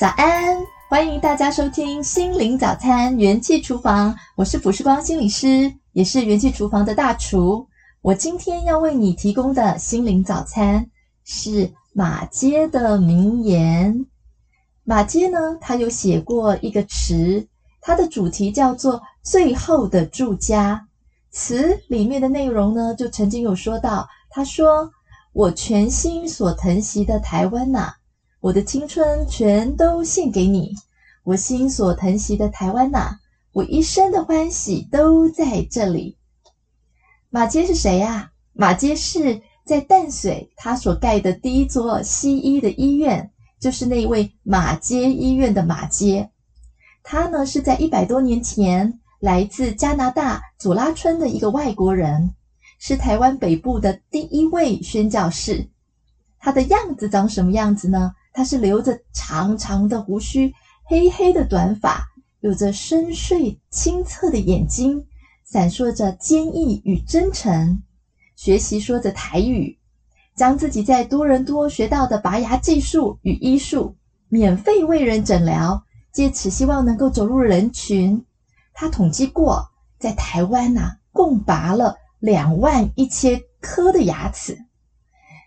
早安，欢迎大家收听心灵早餐元气厨房，我是卜世光心理师，也是元气厨房的大厨。我今天要为你提供的心灵早餐是马偕的名言。马偕呢，他有写过一个词，它的主题叫做“最后的住家”。词里面的内容呢，就曾经有说到，他说：“我全心所疼惜的台湾呐、我的青春全都献给你。我心所疼惜的台湾呐、我一生的欢喜都在这里。”马街是谁呀、啊？马街是在淡水他所盖的第一座西医的医院，就是那位马街医院的马街。他呢是在一百多年前。来自加拿大左拉村的一个外国人，是台湾北部的第一位宣教士。他的样子长什么样子呢？他是留着长长的胡须，黑黑的短发，有着深邃清澈的眼睛，闪烁着坚毅与真诚。学习说着台语，将自己在多伦多学到的拔牙技术与医术，免费为人诊疗，借此希望能够走入人群。他统计过，在台湾呐、共拔了两万一千颗的牙齿。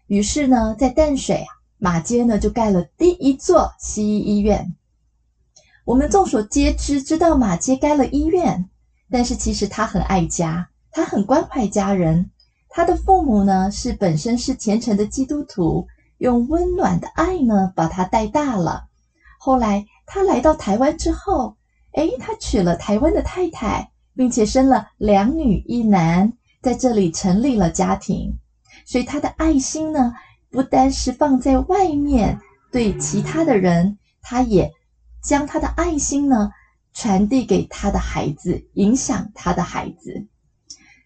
于是呢，在淡水啊，马街呢就盖了第一座西医医院。我们众所皆知，知道马街盖了医院，但是其实他很爱家，他很关怀家人。他的父母呢，是本身是虔诚的基督徒，用温暖的爱呢把他带大了。后来他来到台湾之后。诶，他娶了台湾的太太，并且生了两女一男，在这里成立了家庭。所以他的爱心呢，不单是放在外面对其他的人，他也将他的爱心呢传递给他的孩子，影响他的孩子。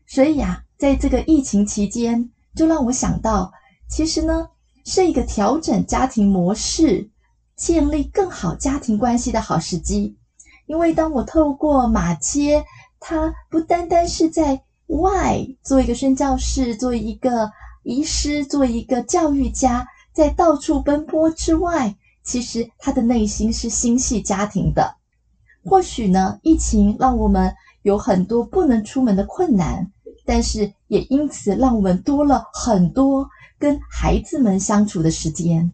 所以呀，在这个疫情期间，就让我想到，其实呢，是一个调整家庭模式、建立更好家庭关系的好时机。因为当我透过马偕，他不单单是在外做一个宣教士，做一个医师，做一个教育家，在到处奔波之外，其实他的内心是心系家庭的。或许呢，疫情让我们有很多不能出门的困难，但是也因此让我们多了很多跟孩子们相处的时间。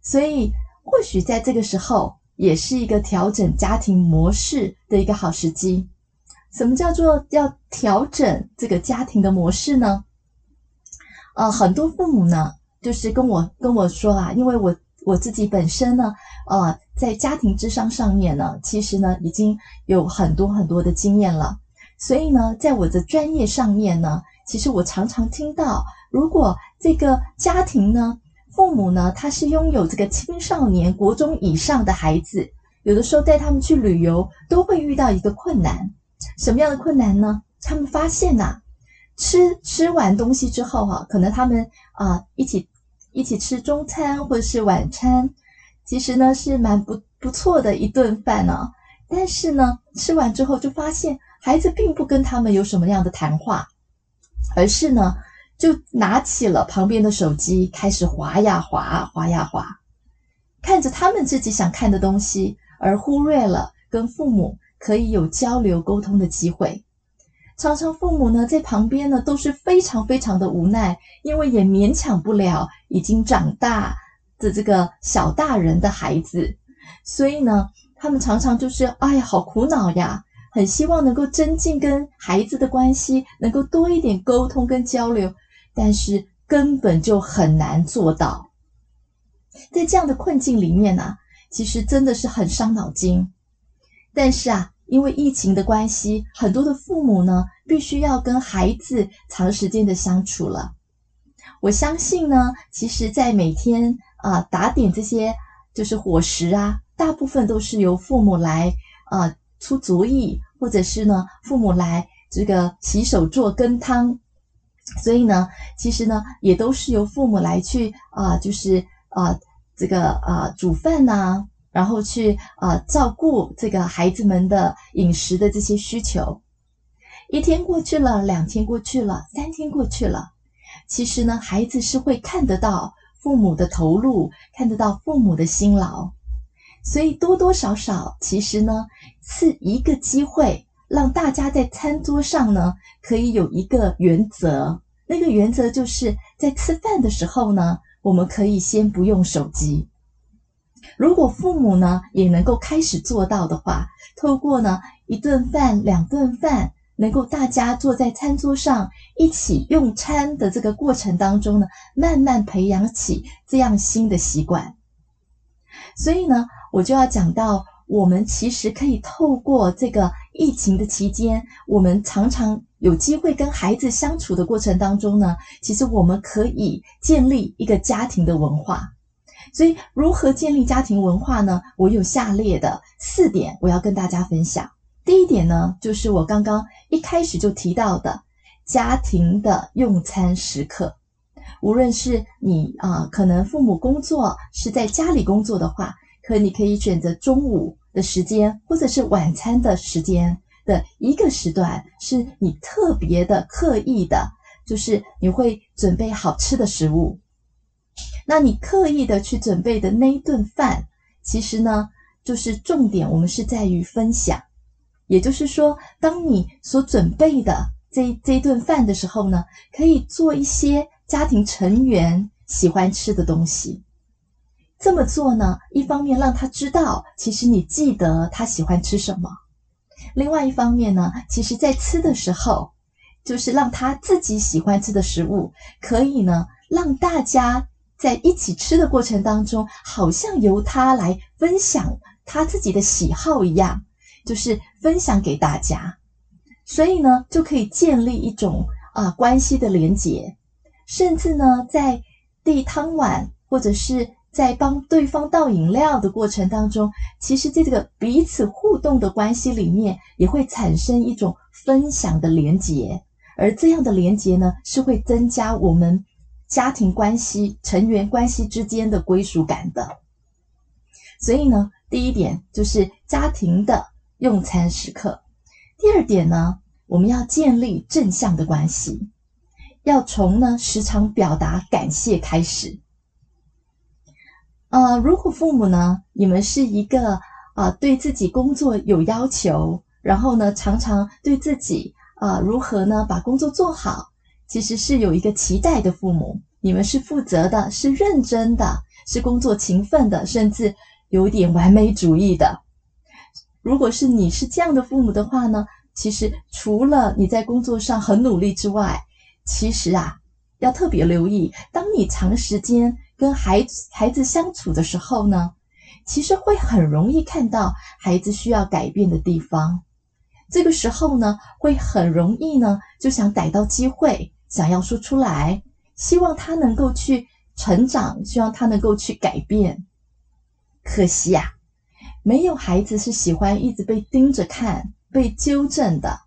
所以，或许在这个时候。也是一个调整家庭模式的一个好时机。什么叫做要调整这个家庭的模式呢？呃，很多父母呢，就是跟我跟我说啊，因为我我自己本身呢，呃，在家庭智商上面呢，其实呢已经有很多很多的经验了。所以呢，在我的专业上面呢，其实我常常听到，如果这个家庭呢，父母呢，他是拥有这个青少年国中以上的孩子，有的时候带他们去旅游，都会遇到一个困难。什么样的困难呢？他们发现呐、吃吃完东西之后哈、可能他们啊一起一起吃中餐或者是晚餐，其实呢是蛮不不错的一顿饭呢、但是呢，吃完之后就发现孩子并不跟他们有什么样的谈话，而是呢。就拿起了旁边的手机，开始滑呀滑，滑呀滑，看着他们自己想看的东西，而忽略了跟父母可以有交流沟通的机会。常常父母呢在旁边呢都是非常非常的无奈，因为也勉强不了已经长大的这个小大人的孩子，所以呢，他们常常就是哎呀，好苦恼呀，很希望能够增进跟孩子的关系，能够多一点沟通跟交流。但是根本就很难做到，在这样的困境里面呢、其实真的是很伤脑筋。但是啊，因为疫情的关系，很多的父母呢，必须要跟孩子长时间的相处了。我相信呢，其实，在每天啊打点这些就是伙食啊，大部分都是由父母来啊出主意，或者是呢，父母来这个洗手做羹汤。所以呢，其实呢，也都是由父母来去啊、就是啊、这个啊、煮饭呐、然后去啊、照顾这个孩子们的饮食的这些需求。一天过去了，两天过去了，三天过去了，其实呢，孩子是会看得到父母的投入，看得到父母的辛劳。所以多多少少，其实呢，是一个机会，让大家在餐桌上呢，可以有一个原则。那个原则就是在吃饭的时候呢，我们可以先不用手机。如果父母呢，也能够开始做到的话，透过呢一顿饭、两顿饭，能够大家坐在餐桌上一起用餐的这个过程当中呢，慢慢培养起这样新的习惯。所以呢，我就要讲到，我们其实可以透过这个疫情的期间，我们常常有机会跟孩子相处的过程当中呢，其实我们可以建立一个家庭的文化。所以，如何建立家庭文化呢？我有下列的四点，我要跟大家分享。第一点呢，就是我刚刚一开始就提到的家庭的用餐时刻。无论是你啊、可能父母工作是在家里工作的话，可你可以选择中午的时间，或者是晚餐的时间的一个时段，是你特别的刻意的，就是你会准备好吃的食物。那你刻意的去准备的那一顿饭，其实呢，就是重点，我们是在于分享。也就是说，当你所准备的这这一顿饭的时候呢，可以做一些家庭成员喜欢吃的东西。这么做呢，一方面让他知道，其实你记得他喜欢吃什么；另外一方面呢，其实在吃的时候，就是让他自己喜欢吃的食物，可以呢，让大家。在一起吃的过程当中，好像由他来分享他自己的喜好一样，就是分享给大家，所以呢，就可以建立一种啊关系的连结，甚至呢，在递汤碗或者是在帮对方倒饮料的过程当中，其实在这个彼此互动的关系里面，也会产生一种分享的连结，而这样的连结呢，是会增加我们。家庭关系、成员关系之间的归属感的，所以呢，第一点就是家庭的用餐时刻。第二点呢，我们要建立正向的关系，要从呢时常表达感谢开始。呃，如果父母呢，你们是一个啊、对自己工作有要求，然后呢，常常对自己啊、如何呢把工作做好。其实是有一个期待的父母，你们是负责的，是认真的，是工作勤奋的，甚至有点完美主义的。如果是你是这样的父母的话呢，其实除了你在工作上很努力之外，其实啊，要特别留意，当你长时间跟孩子孩子相处的时候呢，其实会很容易看到孩子需要改变的地方。这个时候呢，会很容易呢，就想逮到机会。想要说出来，希望他能够去成长，希望他能够去改变。可惜呀、啊，没有孩子是喜欢一直被盯着看、被纠正的，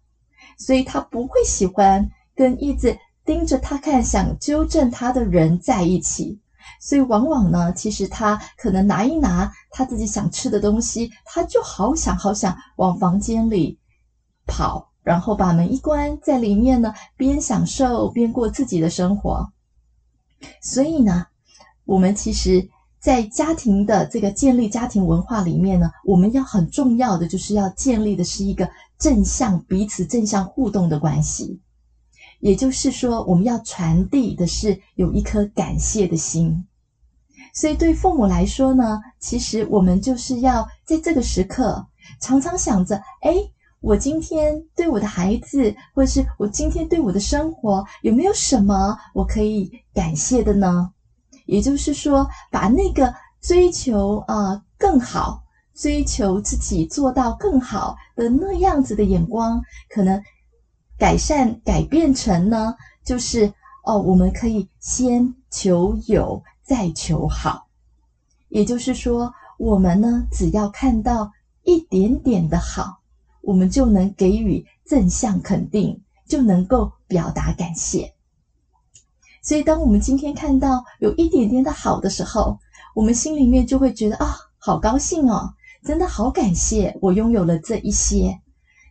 所以他不会喜欢跟一直盯着他看、想纠正他的人在一起。所以往往呢，其实他可能拿一拿他自己想吃的东西，他就好想好想往房间里跑。然后把门一关，在里面呢，边享受边过自己的生活。所以呢，我们其实，在家庭的这个建立家庭文化里面呢，我们要很重要的就是要建立的是一个正向彼此正向互动的关系。也就是说，我们要传递的是有一颗感谢的心。所以对父母来说呢，其实我们就是要在这个时刻常常想着，诶。我今天对我的孩子，或是我今天对我的生活，有没有什么我可以感谢的呢？也就是说，把那个追求啊、更好，追求自己做到更好的那样子的眼光，可能改善改变成呢，就是哦，我们可以先求有，再求好。也就是说，我们呢，只要看到一点点的好。我们就能给予正向肯定，就能够表达感谢。所以，当我们今天看到有一点点的好的时候，我们心里面就会觉得啊，好高兴哦，真的好感谢我拥有了这一些。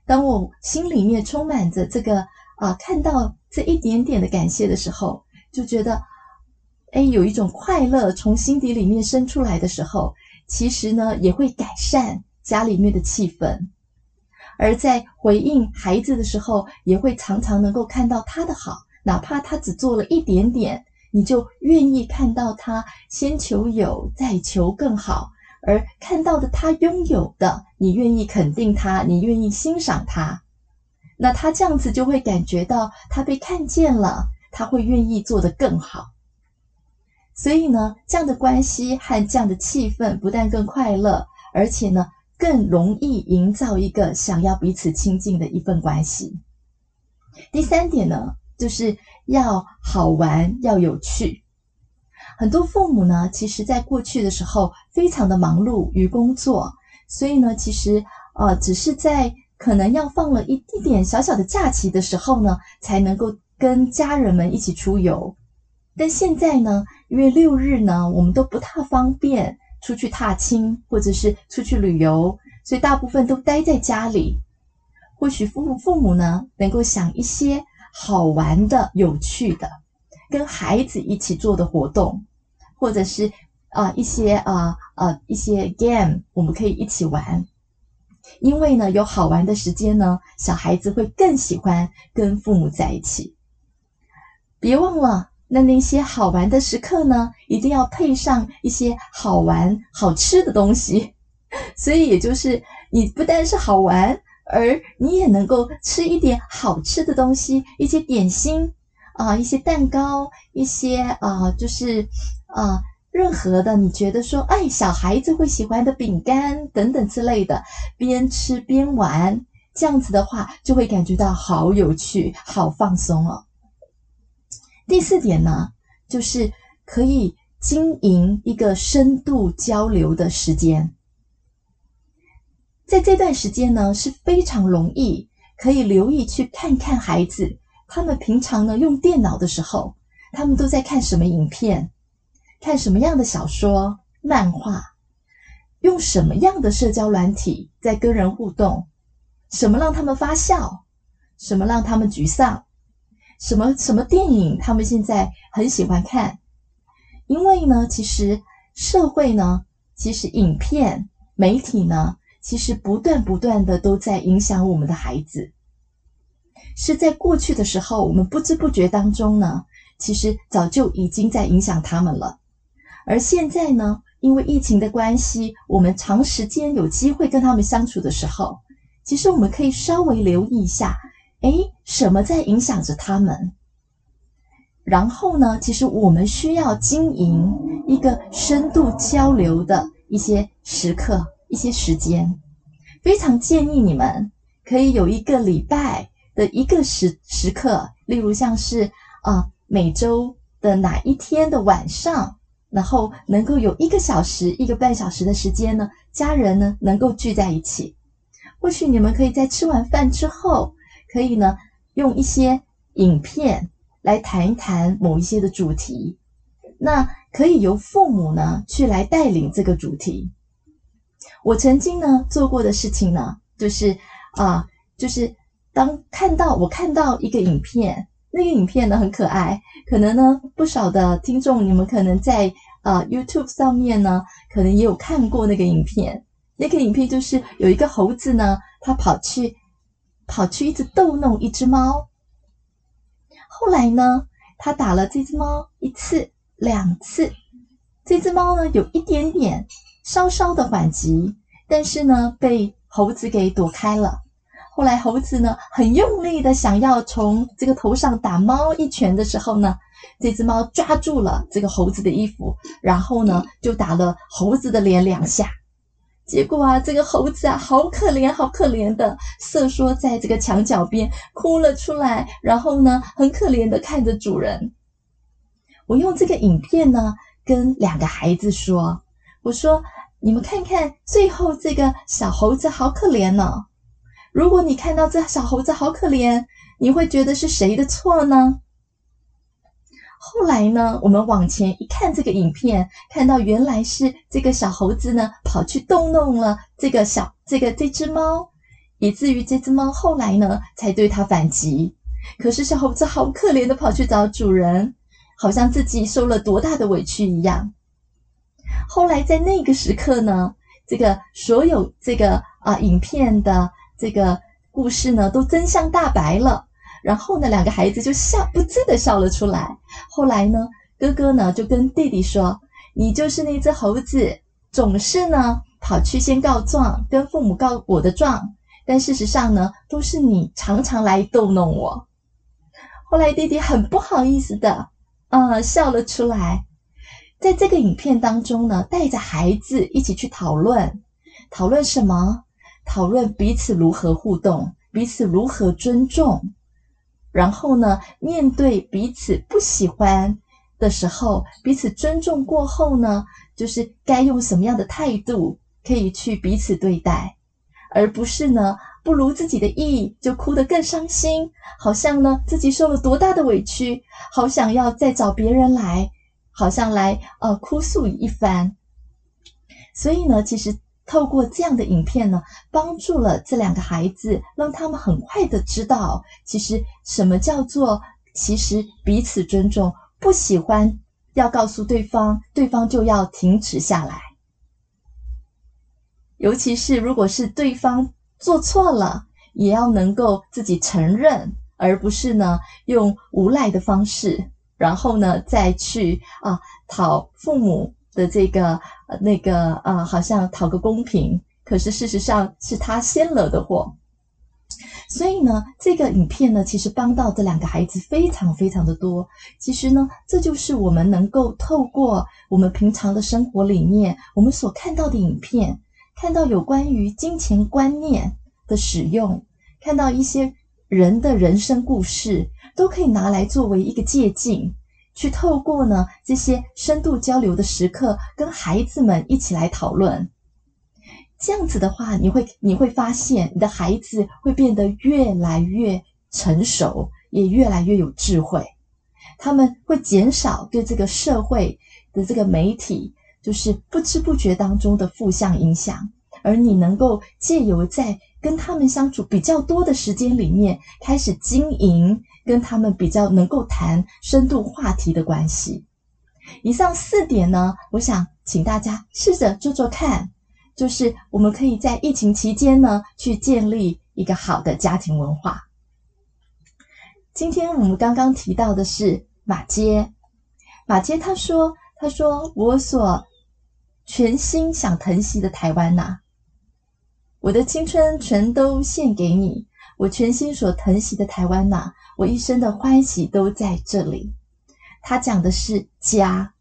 当我心里面充满着这个啊，看到这一点点的感谢的时候，就觉得，哎，有一种快乐从心底里面生出来的时候，其实呢也会改善家里面的气氛。而在回应孩子的时候，也会常常能够看到他的好，哪怕他只做了一点点，你就愿意看到他先求有，再求更好。而看到的他拥有的，你愿意肯定他，你愿意欣赏他，那他这样子就会感觉到他被看见了，他会愿意做得更好。所以呢，这样的关系和这样的气氛不但更快乐，而且呢，更容易营造一个想要彼此亲近的一份关系。第三点呢，就是要好玩，要有趣。很多父母呢，其实在过去的时候非常的忙碌于工作，所以呢，其实呃，只是在可能要放了一一点小小的假期的时候呢，才能够跟家人们一起出游。但现在呢，因为六日呢，我们都不太方便出去踏青或者是出去旅游，所以大部分都待在家里。或许父母父母呢，能够想一些好玩的、有趣的。跟孩子一起做的活动，或者是啊、一些啊啊、一些 game，我们可以一起玩。因为呢，有好玩的时间呢，小孩子会更喜欢跟父母在一起。别忘了，那那些好玩的时刻呢，一定要配上一些好玩好吃的东西。所以，也就是你不但是好玩，而你也能够吃一点好吃的东西，一些点心。啊，一些蛋糕，一些啊，就是啊，任何的你觉得说，哎，小孩子会喜欢的饼干等等之类的，边吃边玩，这样子的话，就会感觉到好有趣，好放松哦。第四点呢，就是可以经营一个深度交流的时间，在这段时间呢，是非常容易可以留意去看看孩子。他们平常呢，用电脑的时候，他们都在看什么影片，看什么样的小说、漫画，用什么样的社交软体在跟人互动，什么让他们发笑，什么让他们沮丧，什么什么电影他们现在很喜欢看。因为呢，其实社会呢，其实影片媒体呢，其实不断不断的都在影响我们的孩子。是在过去的时候，我们不知不觉当中呢，其实早就已经在影响他们了。而现在呢，因为疫情的关系，我们长时间有机会跟他们相处的时候，其实我们可以稍微留意一下，诶，什么在影响着他们？然后呢，其实我们需要经营一个深度交流的一些时刻、一些时间。非常建议你们可以有一个礼拜。的一个时时刻，例如像是啊每周的哪一天的晚上，然后能够有一个小时、一个半小时的时间呢，家人呢能够聚在一起。或许你们可以在吃完饭之后，可以呢用一些影片来谈一谈某一些的主题。那可以由父母呢去来带领这个主题。我曾经呢做过的事情呢，就是啊就是。当看到我看到一个影片，那个影片呢很可爱，可能呢不少的听众你们可能在啊、YouTube 上面呢，可能也有看过那个影片。那个影片就是有一个猴子呢，它跑去跑去一直逗弄一只猫。后来呢，他打了这只猫一次两次，这只猫呢有一点点稍稍的缓急，但是呢被猴子给躲开了。后来猴子呢，很用力的想要从这个头上打猫一拳的时候呢，这只猫抓住了这个猴子的衣服，然后呢就打了猴子的脸两下。结果啊，这个猴子啊，好可怜，好可怜的瑟缩在这个墙角边哭了出来，然后呢，很可怜的看着主人。我用这个影片呢，跟两个孩子说：“我说，你们看看，最后这个小猴子好可怜呢。”如果你看到这小猴子好可怜，你会觉得是谁的错呢？后来呢，我们往前一看这个影片，看到原来是这个小猴子呢跑去逗弄了这个小这个这只猫，以至于这只猫后来呢才对它反击。可是小猴子好可怜的跑去找主人，好像自己受了多大的委屈一样。后来在那个时刻呢，这个所有这个啊影片的这个故事呢，都真相大白了。然后呢，两个孩子就笑不自的笑了出来。后来呢，哥哥呢就跟弟弟说：“你就是那只猴子，总是呢跑去先告状，跟父母告我的状。但事实上呢，都是你常常来逗弄我。”后来弟弟很不好意思的，呃，笑了出来。在这个影片当中呢，带着孩子一起去讨论，讨论什么？讨论彼此如何互动，彼此如何尊重。然后呢，面对彼此不喜欢的时候，彼此尊重过后呢，就是该用什么样的态度可以去彼此对待，而不是呢，不如自己的意就哭得更伤心，好像呢自己受了多大的委屈，好想要再找别人来。好像来呃哭诉一番，所以呢，其实透过这样的影片呢，帮助了这两个孩子，让他们很快的知道，其实什么叫做其实彼此尊重，不喜欢要告诉对方，对方就要停止下来。尤其是如果是对方做错了，也要能够自己承认，而不是呢用无赖的方式。然后呢，再去啊讨父母的这个那个啊，好像讨个公平，可是事实上是他先惹的祸。所以呢，这个影片呢，其实帮到这两个孩子非常非常的多。其实呢，这就是我们能够透过我们平常的生活里面，我们所看到的影片，看到有关于金钱观念的使用，看到一些。人的人生故事都可以拿来作为一个借鉴，去透过呢这些深度交流的时刻，跟孩子们一起来讨论。这样子的话，你会你会发现，你的孩子会变得越来越成熟，也越来越有智慧。他们会减少对这个社会的这个媒体，就是不知不觉当中的负向影响，而你能够借由在。跟他们相处比较多的时间里面，开始经营跟他们比较能够谈深度话题的关系。以上四点呢，我想请大家试着做做看，就是我们可以在疫情期间呢，去建立一个好的家庭文化。今天我们刚刚提到的是马偕，马偕他说：“他说我所全心想疼惜的台湾呐。”我的青春全都献给你，我全心所疼惜的台湾呐，我一生的欢喜都在这里。他讲的是家，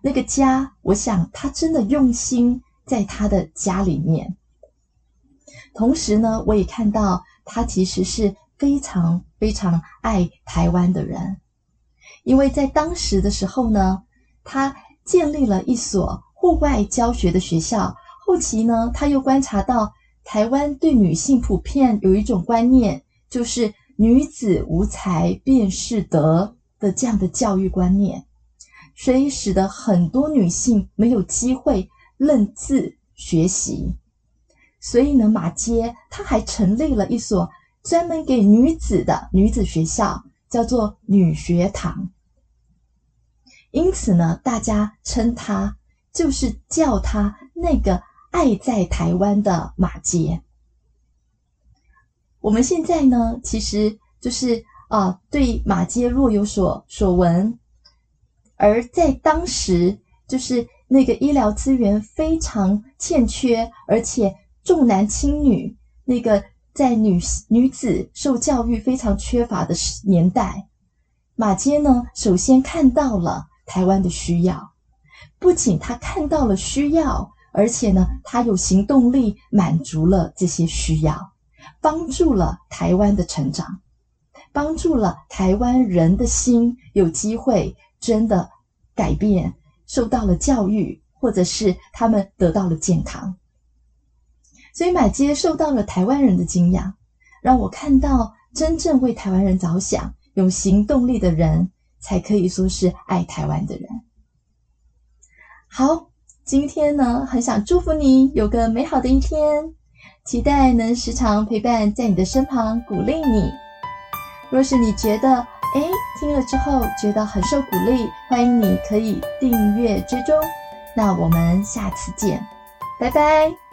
那个家，我想他真的用心在他的家里面。同时呢，我也看到他其实是非常非常爱台湾的人，因为在当时的时候呢，他建立了一所户外教学的学校，后期呢，他又观察到。台湾对女性普遍有一种观念，就是女子无才便是德的这样的教育观念，所以使得很多女性没有机会认字学习。所以呢，马街他还成立了一所专门给女子的女子学校，叫做女学堂。因此呢，大家称他就是叫他那个。爱在台湾的马杰，我们现在呢，其实就是啊，对马杰若有所所闻，而在当时，就是那个医疗资源非常欠缺，而且重男轻女，那个在女女子受教育非常缺乏的年代，马杰呢，首先看到了台湾的需要，不仅他看到了需要。而且呢，他有行动力，满足了这些需要，帮助了台湾的成长，帮助了台湾人的心有机会真的改变，受到了教育，或者是他们得到了健康。所以马偕受到了台湾人的敬仰，让我看到真正为台湾人着想、有行动力的人，才可以说是爱台湾的人。好。今天呢，很想祝福你有个美好的一天，期待能时常陪伴在你的身旁，鼓励你。若是你觉得，哎，听了之后觉得很受鼓励，欢迎你可以订阅追踪，那我们下次见，拜拜。